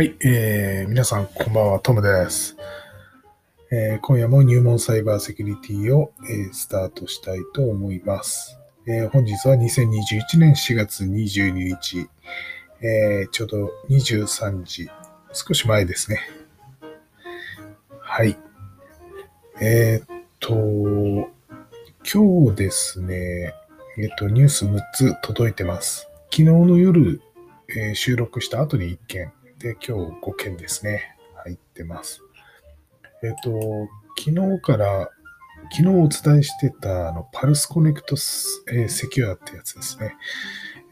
はい、えー、皆さんこんばんは、トムです。えー、今夜も入門サイバーセキュリティを、えー、スタートしたいと思います。えー、本日は2021年4月22日、えー、ちょうど23時、少し前ですね。はい。えー、っと、今日ですね、えっと、ニュース6つ届いてます。昨日の夜、えー、収録した後に1件、で、今日5件ですね、入ってます。えっ、と、昨日から、昨日お伝えしてた、あの、 Pulse Connect ス、えー、 Secure ってやつですね。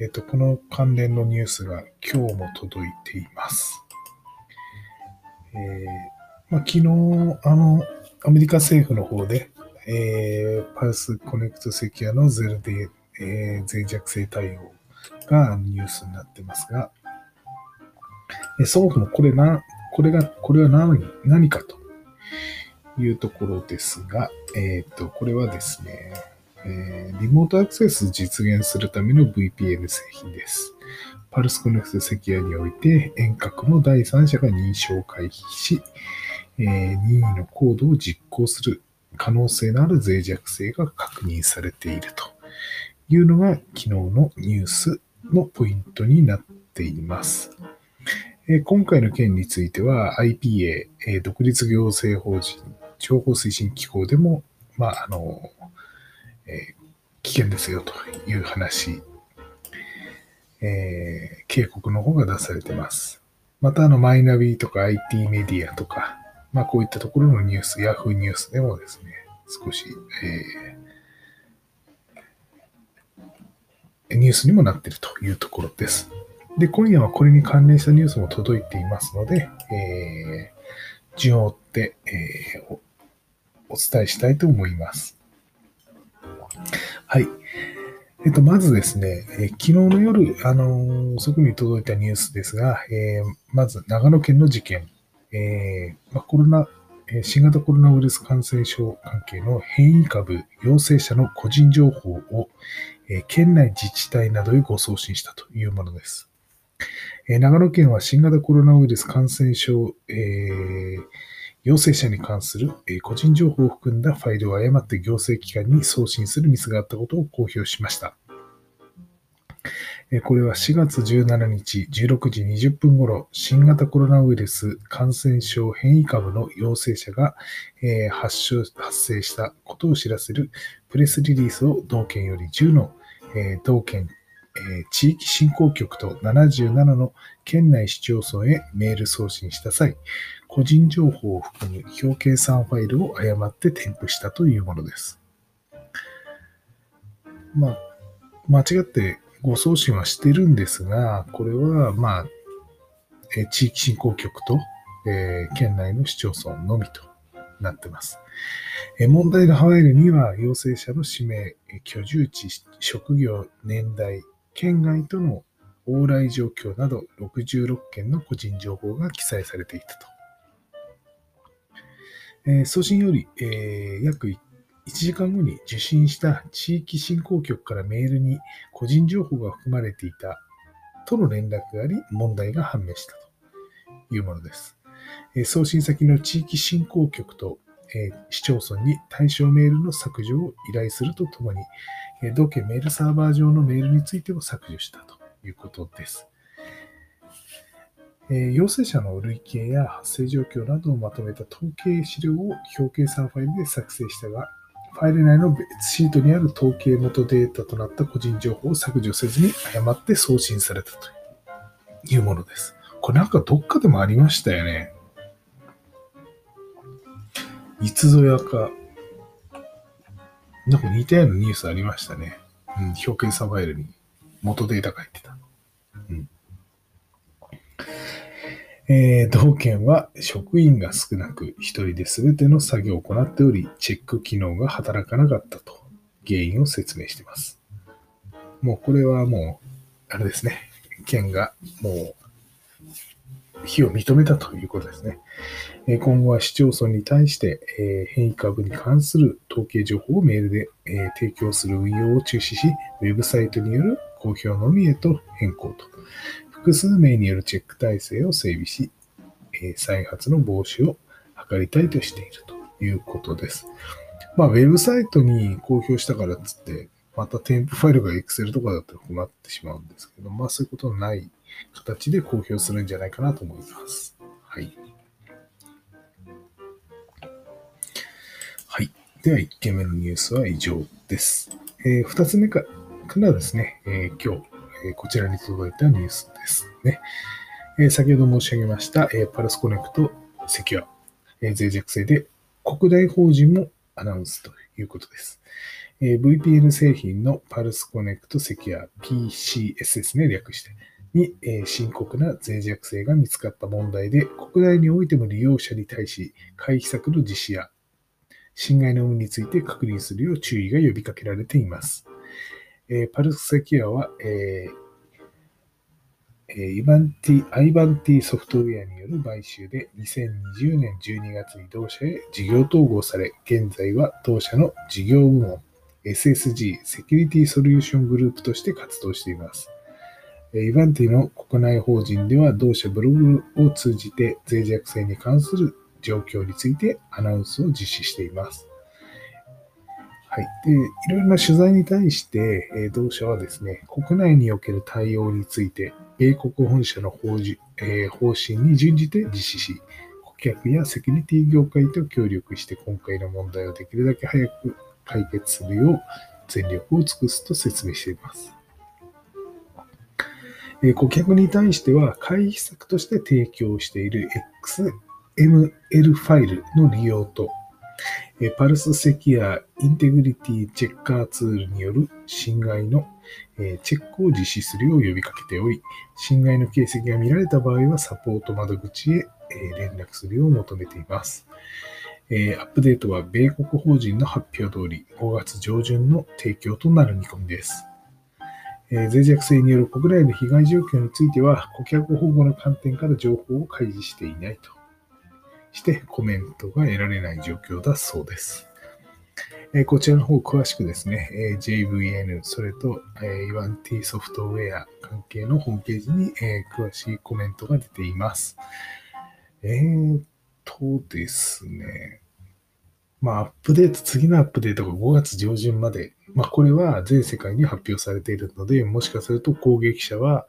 えっ、と、この関連のニュースが今日も届いています。えー、まあ、昨日、あの、アメリカ政府の方で、えー、 Pulse Connect Secure のゼロで、えー、脆弱性対応がニュースになってますが、えそもそもこれな、これが、これは何、何かというところですが、えっ、ー、と、これはですね、えー、リモートアクセス実現するための VPN 製品です。パルスコネクトセキュアにおいて遠隔の第三者が認証を回避し、えー、任意のコードを実行する可能性のある脆弱性が確認されているというのが昨日のニュースのポイントになっています。え今回の件については IPA、え独立行政法人情報推進機構でも、まあ、あの、えー、危険ですよという話、えー、警告の方が出されてます。また、あの、マイナビとか IT メディアとか、まあ、こういったところのニュース、ヤフーニュースでもですね、少し、えー、ニュースにもなっているというところです。で、今夜はこれに関連したニュースも届いていますので、えー、順を追って、えー、お伝えしたいと思います。はい。えっと、まずですね、えー、昨日の夜、あの、遅くに届いたニュースですが、え、まず長野県の事件、えま、コロナ、え新型コロナウイルス感染症関係の変異株陽性者の個人情報を、え、県内自治体などへご送信したというものです。長野県は新型コロナウイルス感染症、えー、陽性者に関する、え個人情報を含んだファイルを誤って行政機関に送信するミスがあったことを公表しました。これは4月17日16時20分頃、新型コロナウイルス感染症変異株の陽性者が発症発生したことを知らせるプレスリリースを同県より10の同県え地域振興局と77の県内市町村へメール送信した際、個人情報を含む表計算ファイルを誤って添付したというものです。まあ、間違ってご送信はしてるんですが、これは、まあ、え地域振興局と、えー、県内の市町村のみとなってます。え問題が入るには、陽性者の氏名、居住地、職業、年代、県外との往来状況など66件の個人情報が記載されていたと。えー、送信より、えー、約1時間後に受信した地域振興局からメールに個人情報が含まれていたとの連絡があり、問題が判明したというものです。え、送信先の地域振興局と、え市町村に対象メールの削除を依頼するとともに、え同件メールサーバー上のメールについても削除したということです。え陽性者の累計や発生状況などをまとめた統計資料を表計算ファイルで作成したが、ファイル内の別シートにある統計元データとなった個人情報を削除せずに誤って送信されたというものです。これなんかどっかでもありましたよね。いつぞやか、なんか似たようなニュースありましたね。うん、表計算ファイルに元データ書いてた。うん。えー、同件は職員が少なく、一人で全ての作業を行っており、チェック機能が働かなかったと、原因を説明しています。もうこれはもう、あれですね。県がもう非を認めたということですね。今後は市町村に対して、え変異株に関する統計情報をメールで、え提供する運用を中止し、ウェブサイトによる公表のみへと変更と。複数名によるチェック体制を整備し、え再発の防止を図りたいとしているということです。まあ、ウェブサイトに公表したからっつって、また添付ファイルが Excel とかだったら困ってしまうんですけど、まあそういうことのない形で公表するんじゃないかなと思います。はい。はい。では、1件目のニュースは以上です。えー、2つ目からですね、えー、今日、えー、こちらに届いたニュースですね。え、先ほど申し上げました、え、 Pulse Connect Secure、え、脆弱性で国大法人もアナウンスということです。え、VPN 製品の Pulse Connect Secure PCS ですね、略して。に、え、深刻な脆弱性が見つかった問題で、国内においても利用者に対し、回避策の実施や、侵害の有無について確認するよう注意が呼びかけられています。え、パルスセキュアは、えーイバンティ、アイバンティソフトウェアによる買収で2020年12月に同社へ事業統合され、現在は同社の事業部門 SSG セキュリティソリューショングループとして活動しています。イバンティの国内法人では同社ブログを通じて脆弱性に関する状況についてアナウンスを実施しています。はい。で、いろいろな取材に対して、え同社はですね、国内における対応について、米国本社の方,、え、方針に準じて実施し、顧客やセキュリティ業界と協力して今回の問題をできるだけ早く解決するよう全力を尽くすと説明しています。え顧客に対しては回避策として提供している XML ファイルの利用と、えパルスセキュアインテグリティチェッカーツールによる侵害のえチェックを実施するよう呼びかけており、侵害の形跡が見られた場合はサポート窓口へ、え連絡するよう求めています。えアップデートは米国法人の発表通り5月上旬の提供となる見込みです。え脆弱性による国内の被害状況については、顧客保護の観点から情報を開示していないとしてコメントが得られない状況だそうです。えこちらの方詳しくですね、え JVN、それと、え 1T ソフトウェア関係のホームページに、え詳しいコメントが出ています。えー、っとですね、まあ、アップデート、次のアップデートが5月上旬まで、まあ、これは全世界に発表されているので、もしかすると攻撃者は、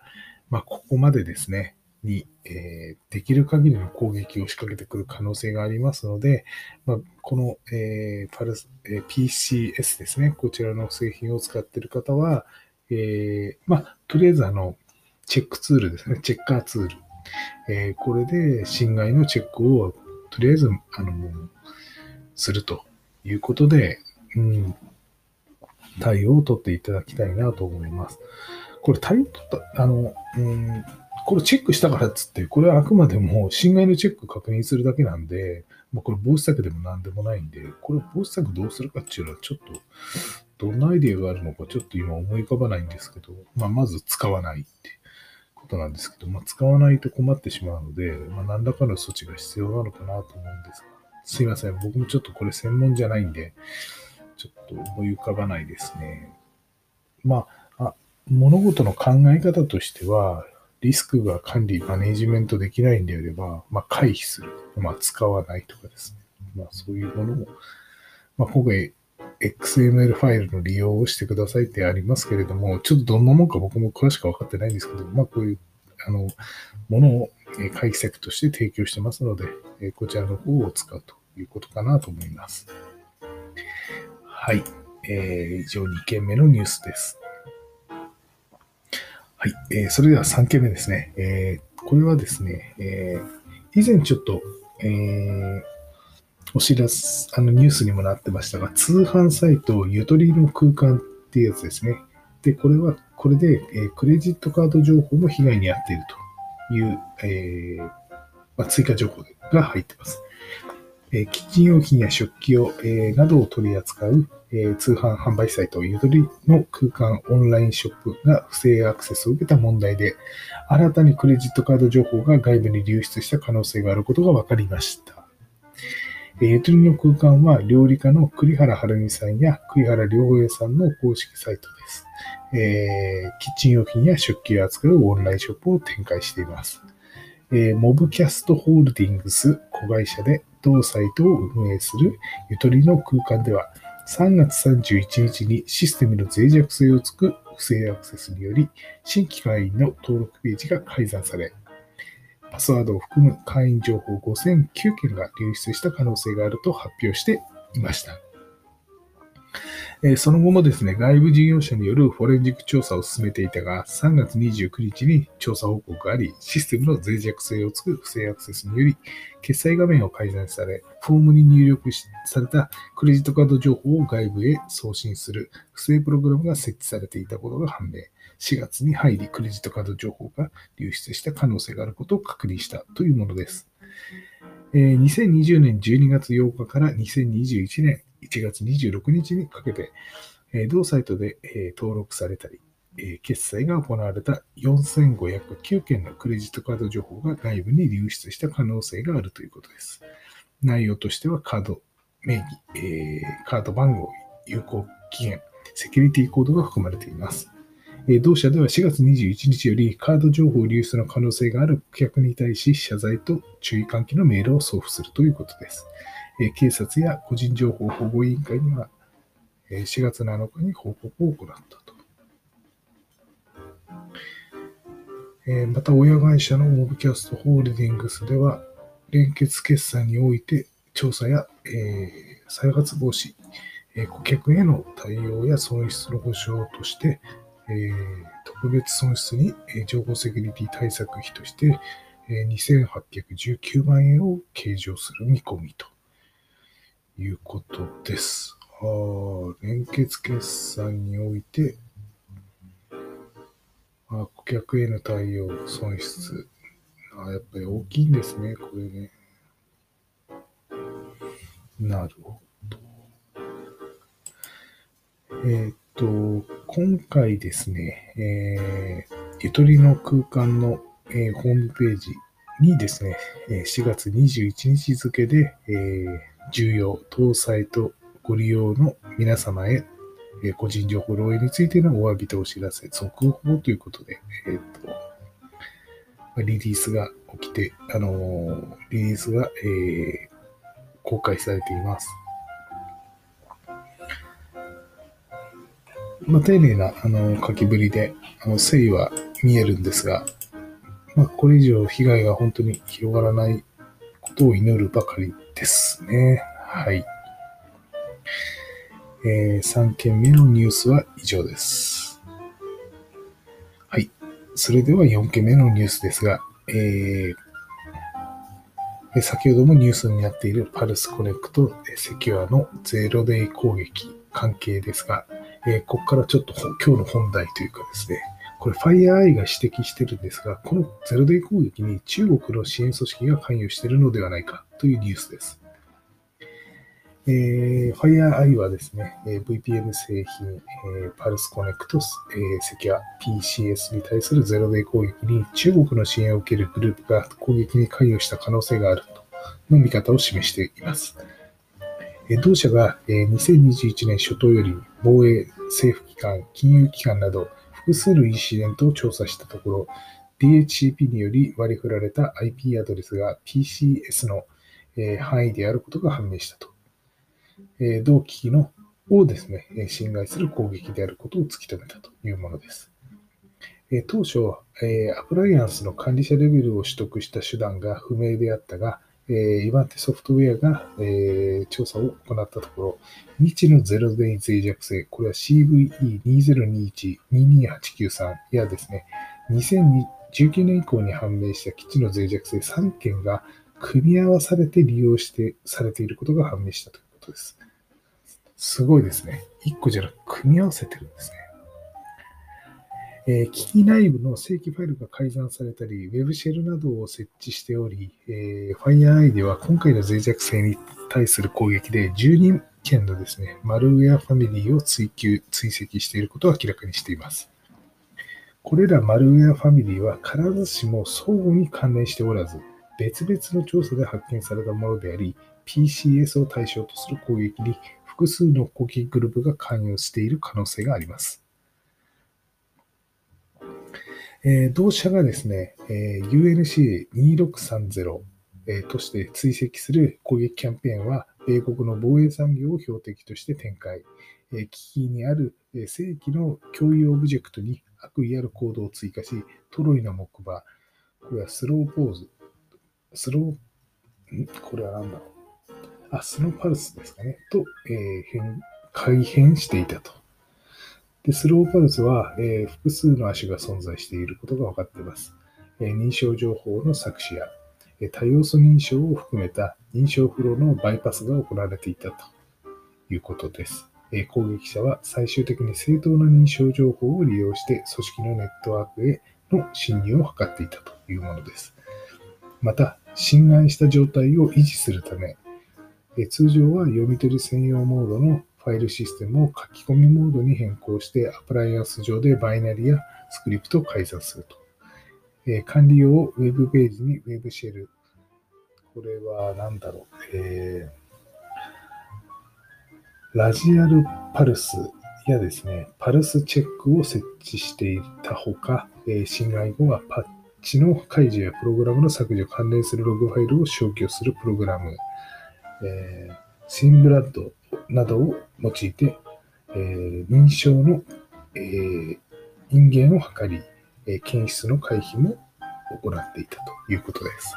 まあ、ここまでですね、に、えー、できる限りの攻撃を仕掛けてくる可能性がありますので、まあ、この、えー、パルス、えー、PCS ですね、こちらの製品を使っている方は、えー、まあ、とりあえずあの、チェックツールですね、チェッカーツール。えー、これで侵害のチェックをとりあえず、あの、するということで、うん、対応を取っていただきたいなと思います。これ対応取った、あの、うん、これチェックしたからっつって、これはあくまでも侵害のチェック確認するだけなんで、もうこれ防止策でも何でもないんで、これ防止策どうするかっていうのはちょっと、どんなアイデアがあるのかちょっと今思い浮かばないんですけど、まあ、まず使わないってことなんですけど、まあ、使わないと困ってしまうので、まあ、何らかの措置が必要なのかなと思うんですが、すいません。僕もちょっとこれ専門じゃないんで、ちょっと思い浮かばないですね。まあ、あ物事の考え方としては、リスクが管理、マネジメントできないんであれば、まあ、回避する。まあ、使わないとかですね。まあ、そういうものも、まあ、今回、XML ファイルの利用をしてくださいってありますけれども、ちょっとどんなもんか僕も詳しく分かってないんですけど、まあ、こういう、あの、ものを回避策として提供してますので、えこちらの方を使うということかなと思います。はい。えー、以上2件目のニュースです。はい。えー、それでは3件目ですね。えー、これはですね、えー、以前ちょっと、えー、お知らせ、あのニュースにもなってましたが、通販サイトゆとりの空間っていうやつですね。で、これは、これで、えー、クレジットカード情報も被害に遭っているという、えーまあ、追加情報が入っています。えキッチン用品や食器を、えなどを取り扱う、え通販販売サイト、ゆとりの空間オンラインショップが不正アクセスを受けた問題で、新たにクレジットカード情報が外部に流出した可能性があることが分かりました。ゆとりの空間は料理家の栗原はるみさんや栗原良平さんの公式サイトです。えー、キッチン用品や食器を扱うオンラインショップを展開しています。えー、モブキャストホールディングス子会社で同サイトを運営するゆとりの空間では、3月31日にシステムの脆弱性をつく不正アクセスにより、新規会員の登録ページが改ざんされ、パスワードを含む会員情報5009件が流出した可能性があると発表していました。えその後もですね、外部事業者によるフォレンジック調査を進めていたが、3月29日に調査報告があり、システムの脆弱性をつく不正アクセスにより、決済画面を改ざんされ、フォームに入力されたクレジットカード情報を外部へ送信する不正プログラムが設置されていたことが判明。4月に入り、クレジットカード情報が流出した可能性があることを確認したというものです。2020年12月8日から2021年1月26日にかけて、同サイトで登録されたり、決済が行われた4509件のクレジットカード情報が外部に流出した可能性があるということです。内容としてはカード名義、え、カード番号、有効期限、セキュリティコードが含まれています。同社では4月21日よりカード情報流出の可能性がある顧客に対し謝罪と注意喚起のメールを送付するということです。警察や個人情報保護委員会には4月7日に報告を行ったと。また、親会社のモブキャストホールディングスでは、連結決算において調査や、再発防止、顧客への対応や損失の保証として、特別損失に、情報セキュリティ対策費として、え、2819万円を計上する見込みと。いうことです。あ連結決算において、あ顧客への対応、損失。あやっぱり大きいんですね、これね。なるほど。えっ、と、今回ですね、えー、ゆとりの空間の、えー、ホームページにですね、4月21日付で、えー、重要、当サイトご利用の皆様へ、え個人情報漏洩についてのお詫びとお知らせ、続報ということで、えっ、ー、と、リリースが起きて、あのー、リリースが、えー、公開されています。まあ、丁寧な、あの、書きぶりで、あの、誠意は見えるんですが、まあ、これ以上被害が本当に広がらないことを祈るばかりですね。はい。えー、3件目のニュースは以上です。はい。それでは4件目のニュースですが、えー、先ほどもニュースになっているパルスコネクトセキュアのゼロデイ攻撃関係ですが、え、ここからちょっと今日の本題というかですね、これ FireEye が指摘してるんですが、このゼロデイ攻撃に中国の支援組織が関与しているのではないかというニュースです。えー、FireEye はですね、えー、VPN 製品、えー、パルスコネクト、えー、セキュア PCS に対するゼロデイ攻撃に中国の支援を受けるグループが攻撃に関与した可能性があるとの見方を示しています。えー、同社が、えー、2021年初頭より防衛、政府機関、金融機関など複数のインシデントを調査したところ、DHCP により割り振られた IP アドレスが PCS の範囲であることが判明したと。同機器のをですね、侵害する攻撃であることを突き止めたというものです。当初、アプライアンスの管理者レベルを取得した手段が不明であったが、イバンテソフトウェアがえ、調査を行ったところ、未知のゼロデイ脆弱性、これは CVE2021-22893 やですね、2019年以降に判明した基地の脆弱性3件が組み合わされて利用してされていることが判明したということです。すごいですね。1個じゃなく組み合わせてるんですね。えー、機器内部の正規ファイルが改ざんされたり、Web シェルなどを設置しており、えー、FireEye では今回の脆弱性に対する攻撃で12件のですね、マルウェアファミリーを追求、追跡していることを明らかにしています。これらマルウェアファミリーは必ずしも相互に関連しておらず、別々の調査で発見されたものであり、PCS を対象とする攻撃に複数の攻撃グループが関与している可能性があります。えー、同社がですね、えー、UNC2630、えー、として追跡する攻撃キャンペーンは、米国の防衛産業を標的として展開、えー、機器にある、えー、正規の共有オブジェクトに悪意あるコードを追加し、トロイの木馬、これは SLOWPULSE、スロー、ん？これは何だろう。あ、 SLOWPULSE ですかね。と、えー、変、改変していたと。で、 SLOWPULSE は、えー、複数の亜種が存在していることが分かっています。えー、認証情報の作詞や、えー、多要素認証を含めた認証フローのバイパスが行われていたということです。えー、攻撃者は最終的に正当な認証情報を利用して組織のネットワークへの侵入を図っていたというものです。また、侵害した状態を維持するため、え通常は読み取り専用モードのファイルシステムを書き込みモードに変更して、アプライアンス上でバイナリやスクリプトを改ざんすると。え管理用をウェブページにウェブシェル。これは何だろう。えー、ラジアルパルスやですね、パルスチェックを設置していたほか、え侵害後はパッチの解除やプログラムの削除関連するログファイルを消去するプログラム、えー、シンブラッドなどを用いて、えー、認証の、えー、因縁を図り、えー、検出の回避も行っていたということです。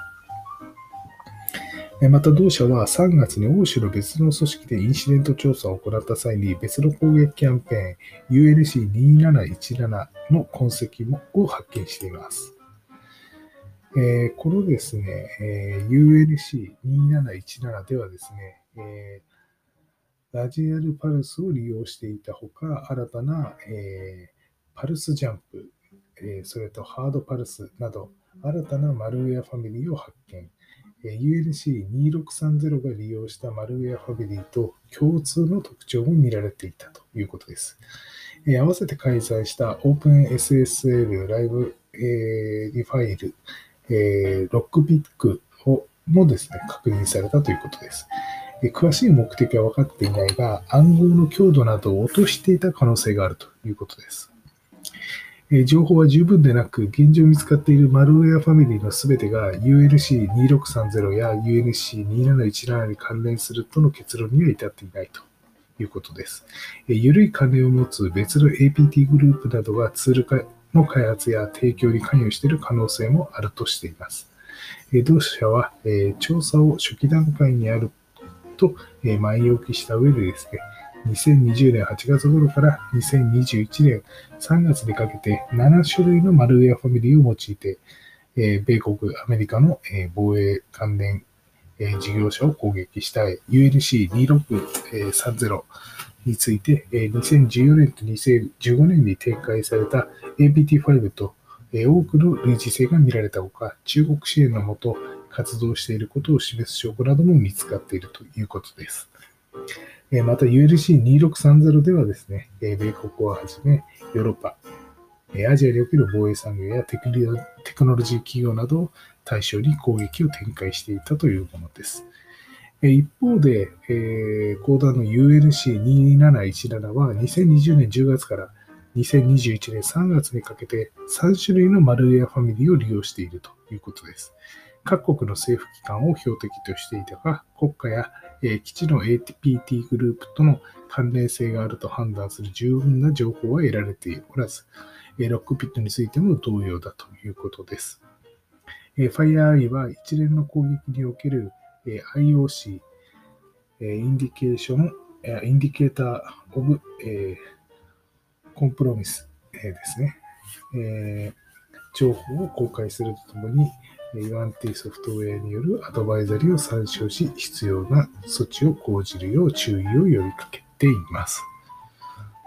また同社は3月に欧州の別の組織でインシデント調査を行った際に別の攻撃キャンペーン UNC2717 の痕跡もを発見しています。えー、このですね、えー、UNC2717 ではですね、えーラジアルパルスを利用していたほか、新たな、えー、パルスジャンプ、えー、それとハードパルスなど、新たなマルウェアファミリーを発見。え、UNC2630 が利用したマルウェアファミリーと共通の特徴も見られていたということです。えー、合わせて開催した OpenSSL ライブ、えー、リファイル、えー、ロックピックをもですね、確認されたということです。詳しい目的は分かっていないが、暗号の強度などを落としていた可能性があるということです。情報は十分でなく、現状見つかっているマルウェアファミリーのすべてが UNC2630 や UNC2717 に関連するとの結論には至っていないということです。緩い関連を持つ別の APT グループなどがツール化の開発や提供に関与している可能性もあるとしています。同社は調査を初期段階にあると、え前置きした上でですね、2020年8月頃から2021年3月にかけて7種類のマルウェアファミリーを用いて、え米国、アメリカの、え防衛関連、え事業者を攻撃したい UNC2630 について、え2014年と2015年に展開された APT5 と、え多くの類似性が見られたほか、中国支援のもと、活動していることを示す証拠なども見つかっているということです。また ULC2630 ではですね、米国をはじめヨーロッパ、アジアにおける防衛産業やテクノロジー企業などを対象に攻撃を展開していたというものです。一方で、えー、講談の UNC2717 は2020年10月から2021年3月にかけて3種類のマルウェアファミリーを利用しているということです。各国の政府機関を標的としていたが、国家や、え基地の ATPT グループとの関連性があると判断する十分な情報は得られておらず、えロックピットについても同様だということです。え FireEye は一連の攻撃における、え IOC、えインディケーション、Indicator of、え compromise、えですね、え情報を公開するとともに、 Ivanti ソフトウェアによるアドバイザリーを参照し、必要な措置を講じるよう注意を呼びかけています。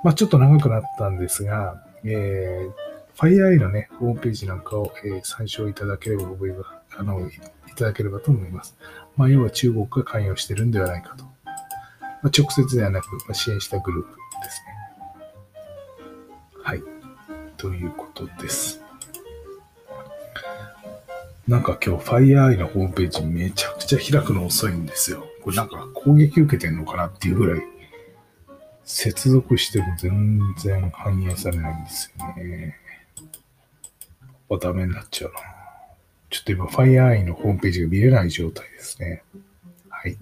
まあ、ちょっと長くなったんですが、えー、FireEye のね、ホームページなんかを、えー、参照いただければ覚えば、あの、いただければと思います。まあ、要は中国が関与してるんではないかと。まあ、直接ではなく、まあ、支援したグループですね。はい。ということです。なんか今日 FireEye のホームページめちゃくちゃ開くの遅いんですよ。これなんか攻撃受けてんのかなっていうぐらい、接続しても全然反映されないんですよね。やっぱダメになっちゃうな。ちょっと今、FireEye のホームページが見れない状態ですね。はい。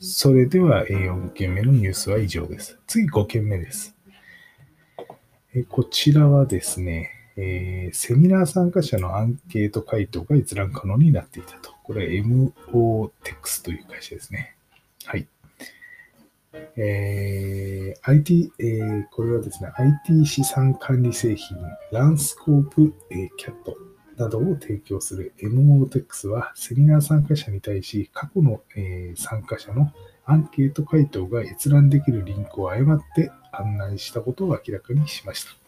それでは、4件目のニュースは以上です。次5件目です。こちらはですね、えー、セミナー参加者のアンケート回答が閲覧可能になっていたと。これは MOTEX という会社ですね。はい。えー、IT、えー、これはですね、IT 資産管理製品、ランスコープ、えー、キャットなどを提供する MOTEX は、セミナー参加者に対し、過去の、えー、参加者のアンケート回答が閲覧できるリンクを誤って案内したことを明らかにしました。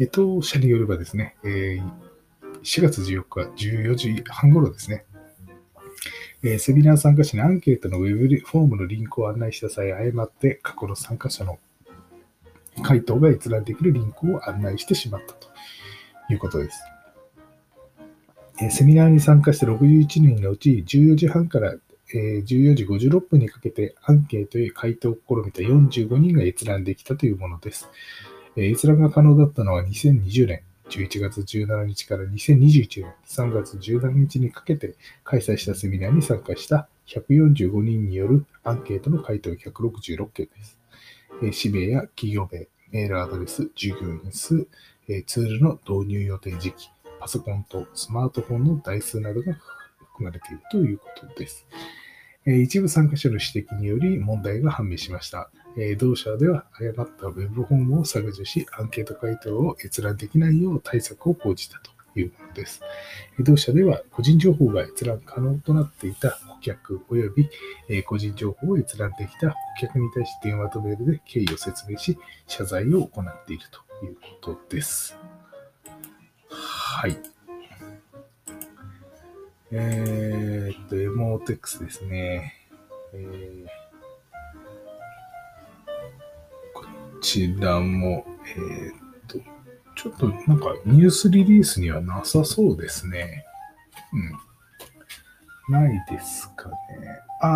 え当社によればですね、え4月14日14時半頃ですね、えセミナー参加者にアンケートのウェブフォームのリンクを案内した際、誤って過去の参加者の回答が閲覧できるリンクを案内してしまったということです。えセミナーに参加した61人のうち14時半からえ14時56分にかけてアンケートへ回答を試みた45人が閲覧できたというものです。閲覧が可能だったのは2020年11月17日から2021年3月17日にかけて開催したセミナーに参加した145人によるアンケートの回答166件です。氏名や企業名、メールアドレス、従業員数、ツールの導入予定時期、パソコンとスマートフォンの台数などが含まれているということです。一部参加者の指摘により問題が判明しました。え同社では誤ったウェブフォームを削除し、アンケート回答を閲覧できないよう対策を講じたというものです。同社では個人情報が閲覧可能となっていた顧客及び個人情報を閲覧できた顧客に対し電話とメールで経緯を説明し、謝罪を行っているということです。はい。えー、っと、エモーテックスですね。えーちらも、えー、っと、ちょっとなんかニュースリリースにはなさそうですね。うん。ないですかね。あ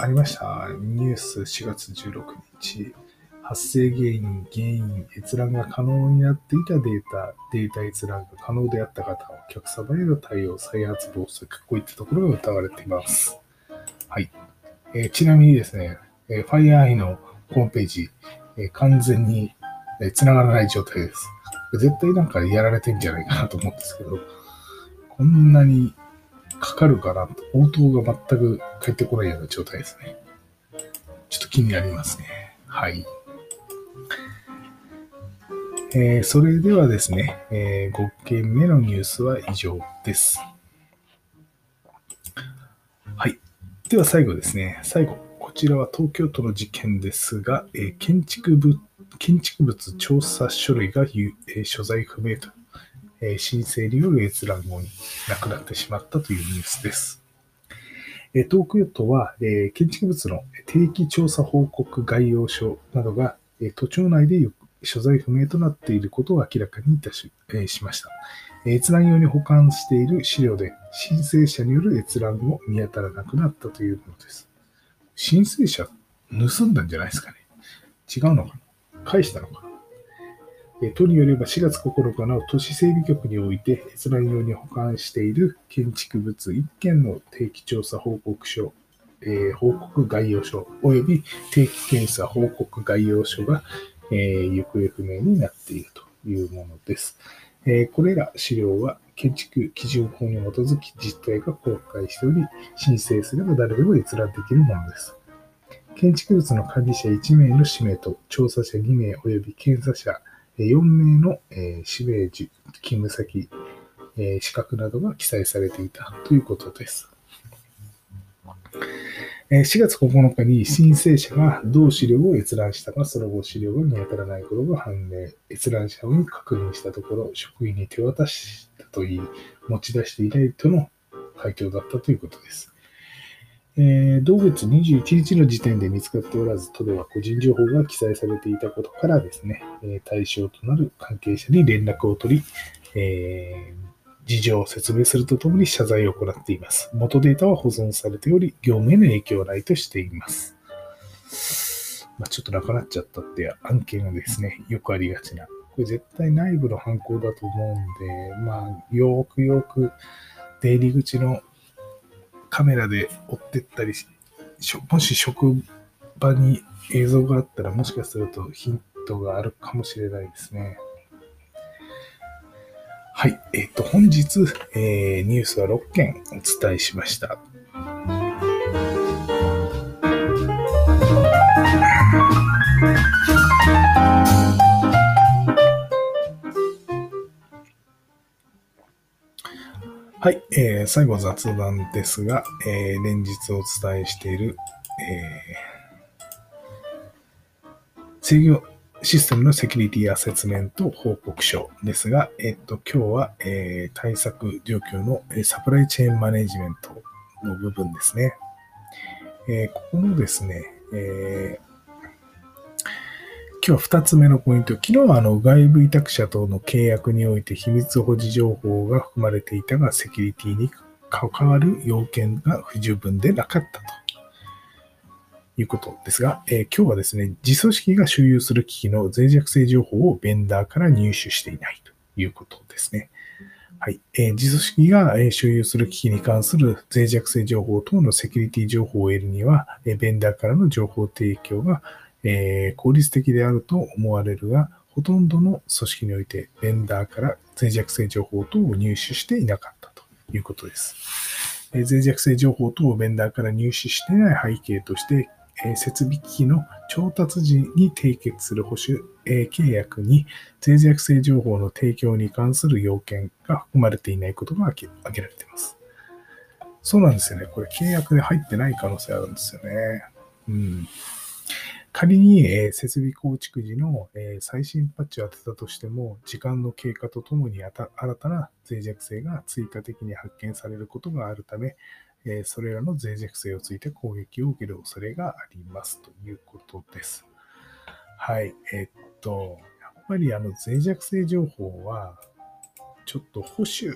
あ、ありました。ニュース4月16日。発生原因、原因、閲覧が可能になっていたデータ、データ閲覧が可能であった方、お客様への対応、再発防止、こういったところが疑われています。はい。えー、ちなみにですね、えー、FireEye のホームページ、え完全に、え繋がらない状態です。絶対なんかやられてんじゃないかなと思うんですけど、こんなにかかるかなと、応答が全く返ってこないような状態ですね。ちょっと気になりますね。はい。えー、それではですね、えー、5件目のニュースは以上です。はい。では最後ですね、最後。ちらは東京都の事件ですが、え建築物建築物調査書類が、え所在不明と、え申請による閲覧後に亡くなってしまったというニュースです。え東京都は、え建築物の定期調査報告概要書などが、え都庁内で所在不明となっていることを明らかにいたし,、えしました。閲覧用に保管している資料で申請者による閲覧を見当たらなくなったというものです。申請者盗んだんじゃないですかね。違うのかな？返したのかな？都によれば4月9日の都市整備局において閲覧用に保管している建築物1件の定期調査報告書、えー、報告概要書及び定期検査報告概要書が、えー、行方不明になっているというものです。えー、これら資料は建築基準法に基づき実態が公開しており、申請すれば誰でも閲覧できるものです。建築物の管理者1名の氏名と調査者2名及び検査者4名の氏名、勤務先、資格などが記載されていたということです。4月9日に申請者が同資料を閲覧したが、その後資料が見当たらないことが判明。閲覧者に確認したところ、職員に手渡しといい、持ち出していないとの回答だったということです。えー、同月21日の時点で見つかっておらず、都では個人情報が記載されていたことからですね、え対象となる関係者に連絡を取り、えー、事情を説明するとともに謝罪を行っています。元データは保存されており、業務への影響はないとしています。まあ、ちょっとなくなっちゃったっていう案件がですね、よくありがちな。これ絶対内部の犯行だと思うんで、まあ、よくよく出入り口のカメラで追ってったりもし職場に映像があったら、もしかするとヒントがあるかもしれないですね。はい。えっ、ー、と、本日、えー、ニュースは6件お伝えしました。はい、えー、最後雑談ですが、えー、連日お伝えしている、えー、制御システムのセキュリティアセスメント報告書ですが、えっと、今日は、えー、対策状況の、サプライチェーンマネジメントの部分ですね。えー、ここのですね、えー今日は2つ目のポイント。昨日はあの外部委託者との契約において秘密保持情報が含まれていたが、セキュリティに関わる要件が不十分でなかったということですが、えー、今日はですね、自組織が所有する機器の脆弱性情報をベンダーから入手していないということですね。はい。えー、自組織が、え所有する機器に関する脆弱性情報等のセキュリティ情報を得るには、えベンダーからの情報提供がえー、効率的であると思われるが、ほとんどの組織において、ベンダーから脆弱性情報等を入手していなかったということです。えー、脆弱性情報等をベンダーから入手していない背景として、えー、設備機器の調達時に締結する保守、えー、契約に脆弱性情報の提供に関する要件が含まれていないことが挙げられています。そうなんですよね。これ契約で入ってない可能性あるんですよね。うん。仮に、え、設備構築時の、え、最新パッチを当てたとしても、時間の経過とともに新たな脆弱性が追加的に発見されることがあるため、え、それらの脆弱性をついて攻撃を受ける恐れがありますということです。はい。えっと、やっぱりあの脆弱性情報は、ちょっと保守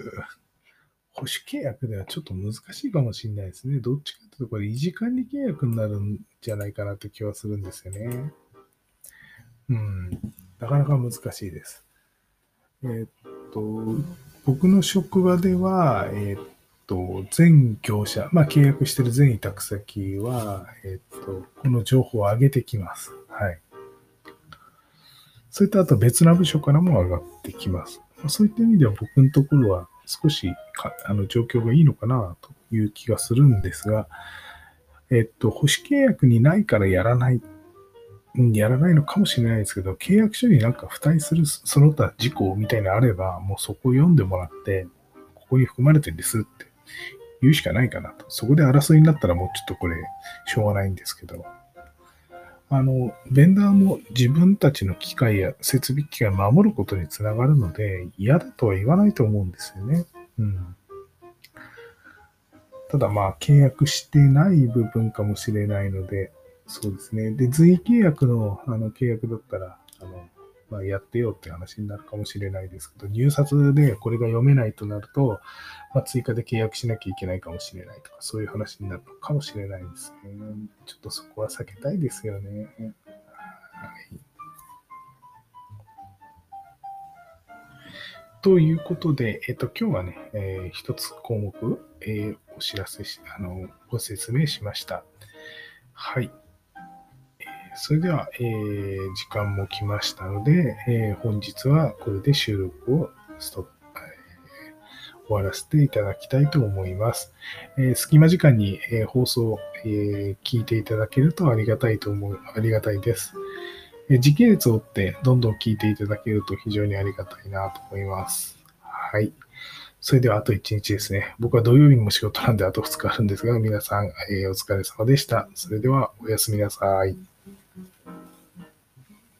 保守契約ではちょっと難しいかもしれないですね。どっちというと、これ維持管理契約になるんじゃないかなという気はするんですよね。うん。なかなか難しいです。えー、っと、僕の職場では、えー、っと、全業者、まあ契約してる全委託先は、えー、っと、この情報を上げてきます。はい。それとあと別な部署からも上がってきます。そういった意味では僕のところは少しかあの状況がいいのかなという気がするんですが、えっと、保守契約にないからやらない、やらないのかもしれないですけど、契約書になんか付帯するその他事項みたいなのあれば、もうそこを読んでもらって、ここに含まれてるんですって言うしかないかなと。そこで争いになったらもうちょっとこれ、しょうがないんですけど、あの、ベンダーも自分たちの機械や設備機械を守ることにつながるので、嫌だとは言わないと思うんですよね。うん。ただまあ、契約してない部分かもしれないので、そうですね。で、随意契約のあの契約だったら、あの、まあ、やってよって話になるかもしれないですけど、入札でこれが読めないとなると、まあ、追加で契約しなきゃいけないかもしれないとか、そういう話になるのかもしれないですね。ちょっとそこは避けたいですよね。はい。ということで、えっと、今日はね、えー、一つ項目、えー、お知らせし、あの、ご説明しました。はい。それでは、えー、時間も来ましたので、えー、本日はこれで収録をストップ、え、終わらせていただきたいと思います。え隙間時間に、え放送、え聞いていただけるとありがたいと思う、ありがたいです。え時系列を追ってどんどん聞いていただけると非常にありがたいなと思います。はい。それではあと1日ですね。僕は土曜日も仕事なんであと2日あるんですが、皆さん、えー、お疲れ様でした。それではおやすみなさい。Mm-hmm.